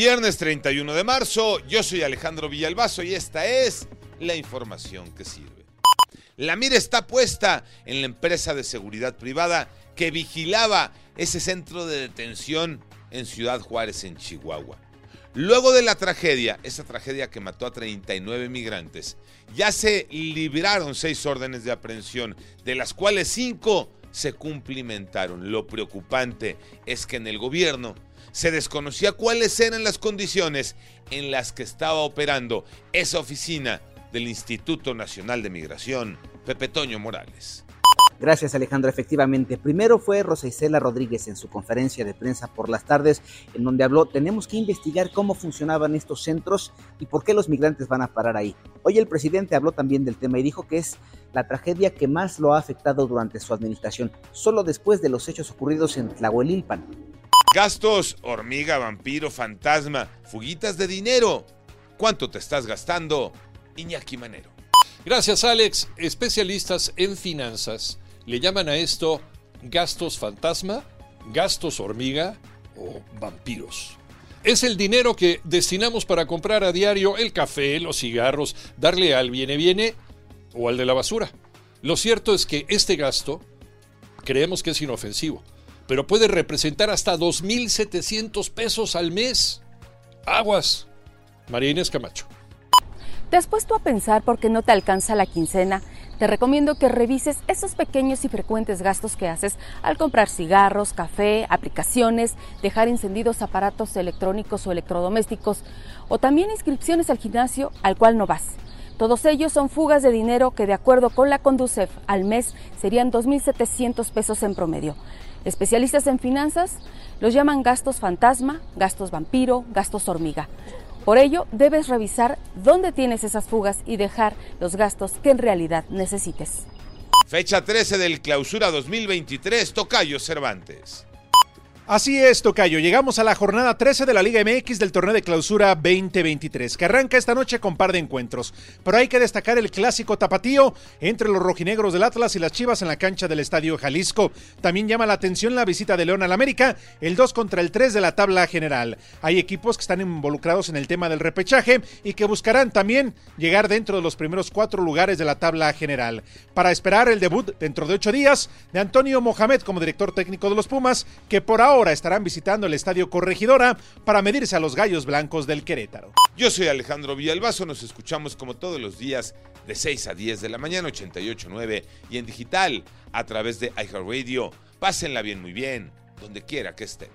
Viernes 31 de marzo, yo soy Alejandro Villalbazo y esta es la información que sirve. La mira está puesta en la empresa de seguridad privada que vigilaba ese centro de detención en Ciudad Juárez, en Chihuahua. Luego de la tragedia, esa tragedia que mató a 39 migrantes, ya se libraron seis órdenes de aprehensión, de las cuales cinco se cumplimentaron. Lo preocupante es que en el gobierno se desconocía cuáles eran las condiciones en las que estaba operando esa oficina del Instituto Nacional de Migración, Pepe Toño Morales. Gracias Alejandro. Efectivamente, primero fue Rosa Isela Rodríguez en su conferencia de prensa por las tardes, en donde habló, tenemos que investigar cómo funcionaban estos centros y por qué los migrantes van a parar ahí. Hoy el presidente habló también del tema y dijo que es la tragedia que más lo ha afectado durante su administración, solo después de los hechos ocurridos en Tlahuelilpan. Gastos, hormiga, vampiro, fantasma, fuguitas de dinero. ¿Cuánto te estás gastando? Iñaki Manero. Gracias Alex. Especialistas en finanzas le llaman a esto gastos fantasma, gastos hormiga o vampiros. Es el dinero que destinamos para comprar a diario el café, los cigarros, darle al viene viene o al de la basura. Lo cierto es que este gasto creemos que es inofensivo, pero puede representar hasta 2.700 pesos al mes. Aguas. María Inés Camacho. ¿Te has puesto a pensar por qué no te alcanza la quincena? Te recomiendo que revises esos pequeños y frecuentes gastos que haces al comprar cigarros, café, aplicaciones, dejar encendidos aparatos electrónicos o electrodomésticos o también inscripciones al gimnasio al cual no vas. Todos ellos son fugas de dinero que de acuerdo con la Conducef al mes serían 2.700 pesos en promedio. Especialistas en finanzas los llaman gastos fantasma, gastos vampiro, gastos hormiga. Por ello, debes revisar dónde tienes esas fugas y dejar los gastos que en realidad necesites. Fecha 13 del clausura 2023, Tocayo Cervantes. Así es, Tocayo. Llegamos a la jornada 13 de la Liga MX del torneo de clausura 2023, que arranca esta noche con par de encuentros. Pero hay que destacar el clásico tapatío entre los rojinegros del Atlas y las Chivas en la cancha del Estadio Jalisco. También llama la atención la visita de León al América, el 2 contra el 3 de la tabla general. Hay equipos que están involucrados en el tema del repechaje y que buscarán también llegar dentro de los primeros cuatro lugares de la tabla general. Para esperar el debut dentro de ocho días de Antonio Mohamed como director técnico de los Pumas, que por ahora ahora estarán visitando el Estadio Corregidora para medirse a los Gallos Blancos del Querétaro. Yo soy Alejandro Villalbazo, nos escuchamos como todos los días de 6 a 10 de la mañana 88.9 y en digital a través de iHeartRadio. Pásenla bien, muy bien, donde quiera que estén.